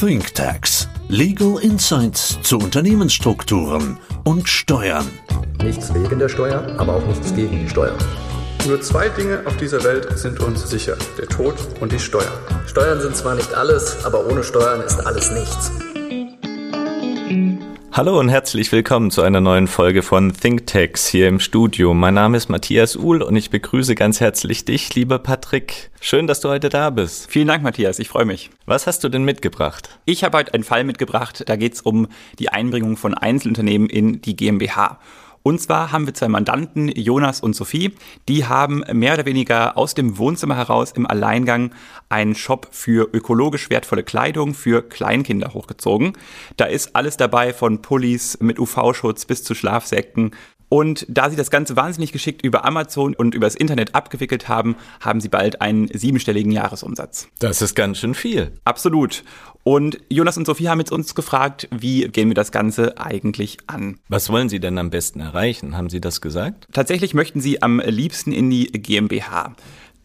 ThinkTax. Legal Insights zu Unternehmensstrukturen und Steuern. Nichts wegen der Steuer, aber auch nichts gegen die Steuer. Nur zwei Dinge auf dieser Welt sind uns sicher, der Tod und die Steuern. Steuern sind zwar nicht alles, aber ohne Steuern ist alles nichts. Hallo und herzlich willkommen zu einer neuen Folge von ThinkTax hier im Studio. Mein Name ist Matthias Uhl und ich begrüße ganz herzlich dich, lieber Patrick. Schön, dass du heute da bist. Vielen Dank, Matthias. Ich freue mich. Was hast du denn mitgebracht? Ich habe heute einen Fall mitgebracht. Da geht es um die Einbringung von Einzelunternehmen in die GmbH. Und zwar haben wir zwei Mandanten, Jonas und Sophie, die haben mehr oder weniger aus dem Wohnzimmer heraus im Alleingang einen Shop für ökologisch wertvolle Kleidung für Kleinkinder hochgezogen. Da ist alles dabei von Pullis mit UV-Schutz bis zu Schlafsäcken, und da sie das Ganze wahnsinnig geschickt über Amazon und übers Internet abgewickelt haben, haben sie bald einen siebenstelligen Jahresumsatz. Das ist ganz schön viel. Absolut. Und Jonas und Sophie haben jetzt uns gefragt, wie gehen wir das Ganze eigentlich an? Was wollen Sie denn am besten erreichen? Haben Sie das gesagt? Tatsächlich möchten Sie am liebsten in die GmbH.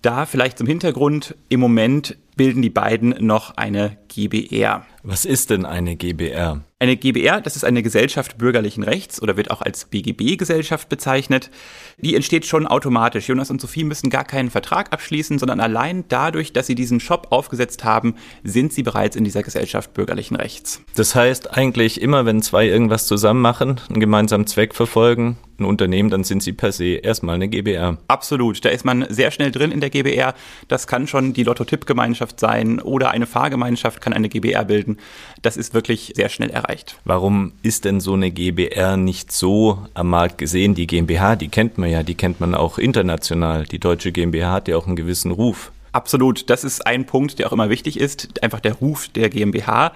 Da vielleicht zum Hintergrund, im Moment bilden die beiden noch eine GBR. Was ist denn eine GBR? Eine GBR, das ist eine Gesellschaft bürgerlichen Rechts oder wird auch als BGB-Gesellschaft bezeichnet. Die entsteht schon automatisch. Jonas und Sophie müssen gar keinen Vertrag abschließen, sondern allein dadurch, dass sie diesen Shop aufgesetzt haben, sind sie bereits in dieser Gesellschaft bürgerlichen Rechts. Das heißt eigentlich immer, wenn zwei irgendwas zusammen machen, einen gemeinsamen Zweck verfolgen, ein Unternehmen, dann sind sie per se erstmal eine GBR. Absolut, da ist man sehr schnell drin in der GBR. Das kann schon die Lotto-Tipp-Gemeinschaft sein oder eine Fahrgemeinschaft kann eine GBR bilden. Das ist wirklich sehr schnell erreicht. Warum ist denn so eine GBR nicht so am Markt gesehen? Die GmbH, die kennt man ja, die kennt man auch international. Die deutsche GmbH hat ja auch einen gewissen Ruf. Absolut, das ist ein Punkt, der auch immer wichtig ist, einfach der Ruf der GmbH.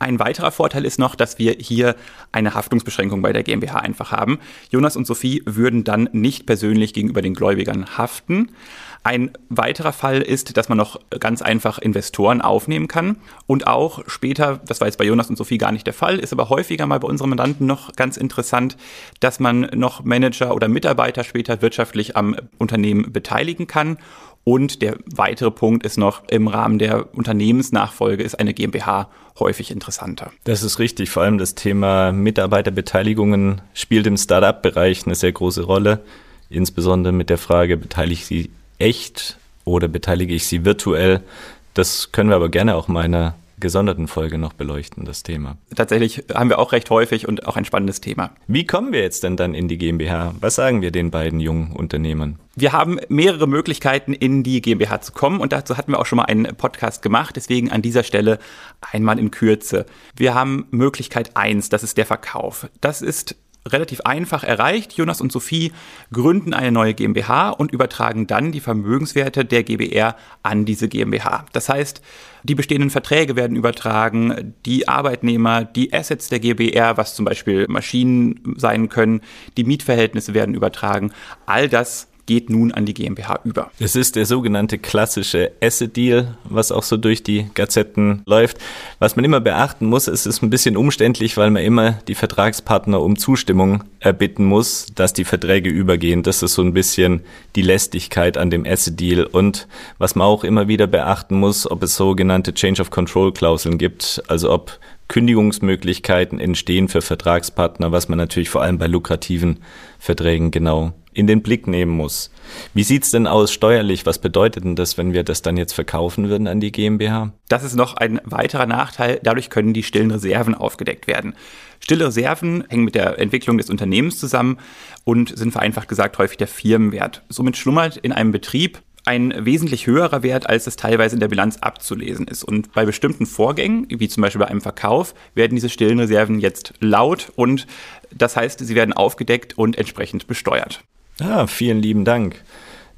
Ein weiterer Vorteil ist noch, dass wir hier eine Haftungsbeschränkung bei der GmbH einfach haben. Jonas und Sophie würden dann nicht persönlich gegenüber den Gläubigern haften. Ein weiterer Fall ist, dass man noch ganz einfach Investoren aufnehmen kann und auch später, das war jetzt bei Jonas und Sophie gar nicht der Fall, ist aber häufiger mal bei unseren Mandanten noch ganz interessant, dass man noch Manager oder Mitarbeiter später wirtschaftlich am Unternehmen beteiligen kann und der weitere Punkt ist noch, im Rahmen der Unternehmensnachfolge ist eine GmbH häufig interessanter. Das ist richtig. Vor allem das Thema Mitarbeiterbeteiligungen spielt im Startup-Bereich eine sehr große Rolle. Insbesondere mit der Frage, beteilige ich sie echt oder beteilige ich sie virtuell? Das können wir aber gerne auch mal in einer gesonderten Folge noch beleuchten, das Thema. Tatsächlich haben wir auch recht häufig und auch ein spannendes Thema. Wie kommen wir jetzt denn dann in die GmbH? Was sagen wir den beiden jungen Unternehmern? Wir haben mehrere Möglichkeiten, in die GmbH zu kommen und dazu hatten wir auch schon mal einen Podcast gemacht. Deswegen an dieser Stelle einmal in Kürze. Wir haben Möglichkeit eins, das ist der Verkauf. Das ist relativ einfach erreicht. Jonas und Sophie gründen eine neue GmbH und übertragen dann die Vermögenswerte der GBR an diese GmbH. Das heißt, die bestehenden Verträge werden übertragen, die Arbeitnehmer, die Assets der GBR, was zum Beispiel Maschinen sein können, die Mietverhältnisse werden übertragen. All das geht nun an die GmbH über. Es ist der sogenannte klassische Asset Deal, was auch so durch die Gazetten läuft. Was man immer beachten muss, es ist ein bisschen umständlich, weil man immer die Vertragspartner um Zustimmung erbitten muss, dass die Verträge übergehen. Das ist so ein bisschen die Lästigkeit an dem Asset Deal. Und was man auch immer wieder beachten muss, ob es sogenannte Change of Control Klauseln gibt, also ob Kündigungsmöglichkeiten entstehen für Vertragspartner, was man natürlich vor allem bei lukrativen Verträgen genau in den Blick nehmen muss. Wie sieht's denn aus steuerlich? Was bedeutet denn das, wenn wir das dann jetzt verkaufen würden an die GmbH? Das ist noch ein weiterer Nachteil. Dadurch können die stillen Reserven aufgedeckt werden. Stille Reserven hängen mit der Entwicklung des Unternehmens zusammen und sind vereinfacht gesagt häufig der Firmenwert. Somit schlummert in einem Betrieb ein wesentlich höherer Wert, als es teilweise in der Bilanz abzulesen ist. Und bei bestimmten Vorgängen, wie zum Beispiel bei einem Verkauf, werden diese stillen Reserven jetzt laut und das heißt, sie werden aufgedeckt und entsprechend besteuert. Ah, vielen lieben Dank.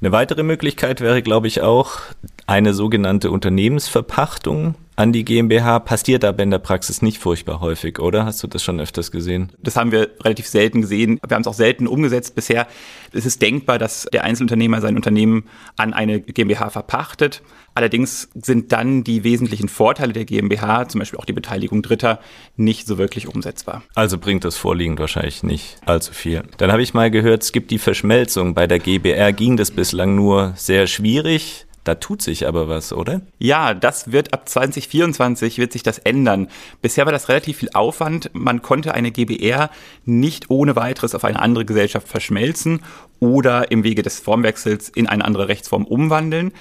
Eine weitere Möglichkeit wäre, glaube ich, auch eine sogenannte Unternehmensverpachtung an die GmbH. Passiert aber in der Praxis nicht furchtbar häufig, oder? Hast du das schon öfters gesehen? Das haben wir relativ selten gesehen. Wir haben es auch selten umgesetzt bisher. Es ist denkbar, dass der Einzelunternehmer sein Unternehmen an eine GmbH verpachtet. Allerdings sind dann die wesentlichen Vorteile der GmbH, zum Beispiel auch die Beteiligung Dritter, nicht so wirklich umsetzbar. Also bringt das vorliegend wahrscheinlich nicht allzu viel. Dann habe ich mal gehört, es gibt die Verschmelzung. Bei der GBR ging das bislang nur sehr schwierig. Da tut sich aber was, oder? Ja, das wird ab 2024 wird sich das ändern. Bisher war das relativ viel Aufwand. Man konnte eine GBR nicht ohne weiteres auf eine andere Gesellschaft verschmelzen oder im Wege des Formwechsels in eine andere Rechtsform umwandeln.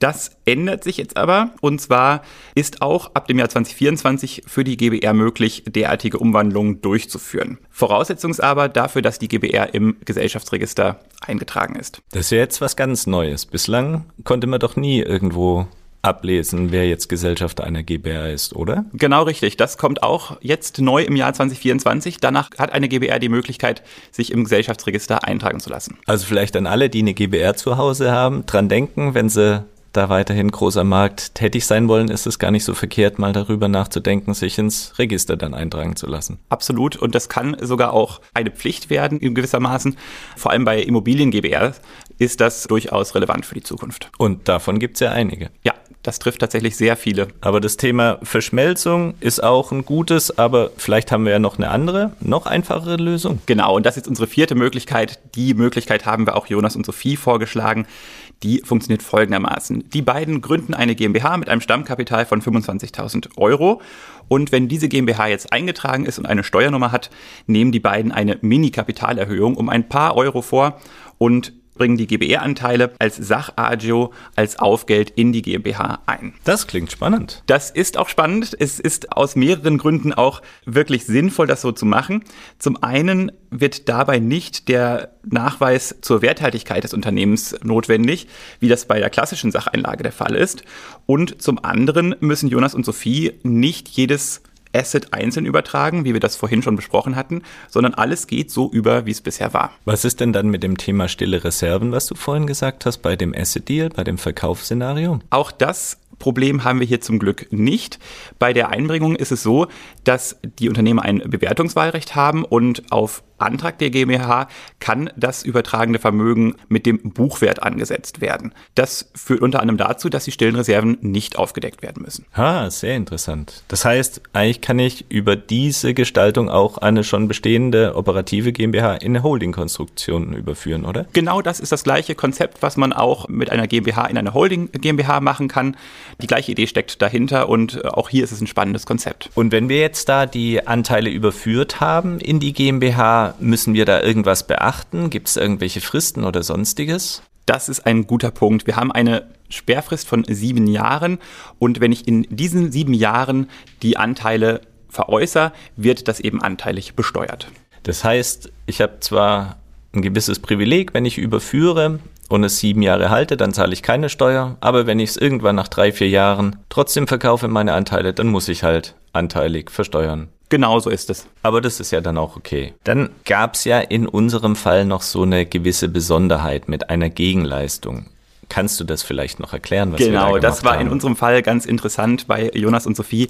Das ändert sich jetzt aber und zwar ist auch ab dem Jahr 2024 für die GBR möglich, derartige Umwandlungen durchzuführen. Voraussetzung ist aber dafür, dass die GBR im Gesellschaftsregister eingetragen ist. Das ist ja jetzt was ganz Neues. Bislang konnte man doch nie irgendwo ablesen, wer jetzt Gesellschafter einer GBR ist, oder? Genau richtig. Das kommt auch jetzt neu im Jahr 2024. Danach hat eine GBR die Möglichkeit, sich im Gesellschaftsregister eintragen zu lassen. Also vielleicht an alle, die eine GBR zu Hause haben, dran denken, wenn sie da weiterhin großer Markt tätig sein wollen, ist es gar nicht so verkehrt, mal darüber nachzudenken, sich ins Register dann eintragen zu lassen. Absolut. Und das kann sogar auch eine Pflicht werden, in gewissermaßen. Vor allem bei Immobilien-GBR ist das durchaus relevant für die Zukunft. Und davon gibt es ja einige. Ja, das trifft tatsächlich sehr viele. Aber das Thema Verschmelzung ist auch ein gutes, aber vielleicht haben wir ja noch eine andere, noch einfachere Lösung. Genau, und das ist unsere vierte Möglichkeit. Die Möglichkeit haben wir auch Jonas und Sophie vorgeschlagen. Die funktioniert folgendermaßen. Die beiden gründen eine GmbH mit einem Stammkapital von 25.000 Euro. Und wenn diese GmbH jetzt eingetragen ist und eine Steuernummer hat, nehmen die beiden eine Mini-Kapitalerhöhung um ein paar Euro vor und bringen die GBR-Anteile als Sachagio als Aufgeld in die GmbH ein. Das klingt spannend. Das ist auch spannend. Es ist aus mehreren Gründen auch wirklich sinnvoll, das so zu machen. Zum einen wird dabei nicht der Nachweis zur Werthaltigkeit des Unternehmens notwendig, wie das bei der klassischen Sacheinlage der Fall ist. Und zum anderen müssen Jonas und Sophie nicht jedes Asset einzeln übertragen, wie wir das vorhin schon besprochen hatten, sondern alles geht so über, wie es bisher war. Was ist denn dann mit dem Thema stille Reserven, was du vorhin gesagt hast, bei dem Asset Deal, bei dem Verkaufsszenario? Auch das Problem haben wir hier zum Glück nicht. Bei der Einbringung ist es so, dass die Unternehmen ein Bewertungswahlrecht haben und auf Antrag der GmbH kann das übertragene Vermögen mit dem Buchwert angesetzt werden. Das führt unter anderem dazu, dass die stillen Reserven nicht aufgedeckt werden müssen. Ah, sehr interessant. Das heißt, eigentlich kann ich über diese Gestaltung auch eine schon bestehende operative GmbH in eine Holding-Konstruktion überführen, oder? Genau das ist das gleiche Konzept, was man auch mit einer GmbH in eine Holding GmbH machen kann. Die gleiche Idee steckt dahinter und auch hier ist es ein spannendes Konzept. Und wenn wir jetzt da die Anteile überführt haben in die GmbH, müssen wir da irgendwas beachten? Gibt es irgendwelche Fristen oder sonstiges? Das ist ein guter Punkt. Wir haben eine Sperrfrist von sieben Jahren und wenn ich in diesen sieben Jahren die Anteile veräußere, wird das eben anteilig besteuert. Das heißt, ich habe zwar ein gewisses Privileg, wenn ich überführe und es sieben Jahre halte, dann zahle ich keine Steuer, aber wenn ich es irgendwann nach drei, vier Jahren trotzdem verkaufe meine Anteile, dann muss ich halt anteilig versteuern. Genau so ist es. Aber das ist ja dann auch okay. Dann gab es ja in unserem Fall noch so eine gewisse Besonderheit mit einer Gegenleistung. Kannst du das vielleicht noch erklären? Was genau, da das war haben? in unserem Fall ganz interessant bei Jonas und Sophie.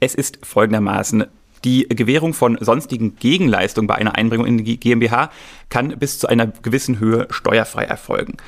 Es ist folgendermaßen. Die Gewährung von sonstigen Gegenleistungen bei einer Einbringung in die GmbH kann bis zu einer gewissen Höhe steuerfrei erfolgen.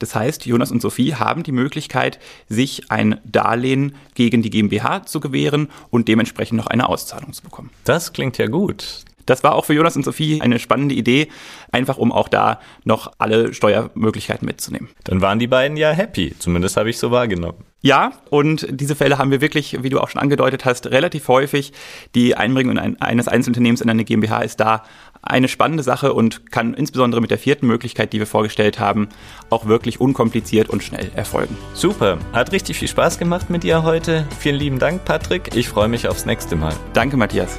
Das heißt, Jonas und Sophie haben die Möglichkeit, sich ein Darlehen gegen die GmbH zu gewähren und dementsprechend noch eine Auszahlung zu bekommen. Das klingt ja gut. Das war auch für Jonas und Sophie eine spannende Idee, einfach um auch da noch alle Steuermöglichkeiten mitzunehmen. Dann waren die beiden ja happy, zumindest habe ich so wahrgenommen. Ja, und diese Fälle haben wir wirklich, wie du auch schon angedeutet hast, relativ häufig. Die Einbringung eines Einzelunternehmens in eine GmbH ist da eine spannende Sache und kann insbesondere mit der vierten Möglichkeit, die wir vorgestellt haben, auch wirklich unkompliziert und schnell erfolgen. Super, hat richtig viel Spaß gemacht mit dir heute. Vielen lieben Dank, Patrick. Ich freue mich aufs nächste Mal. Danke, Matthias.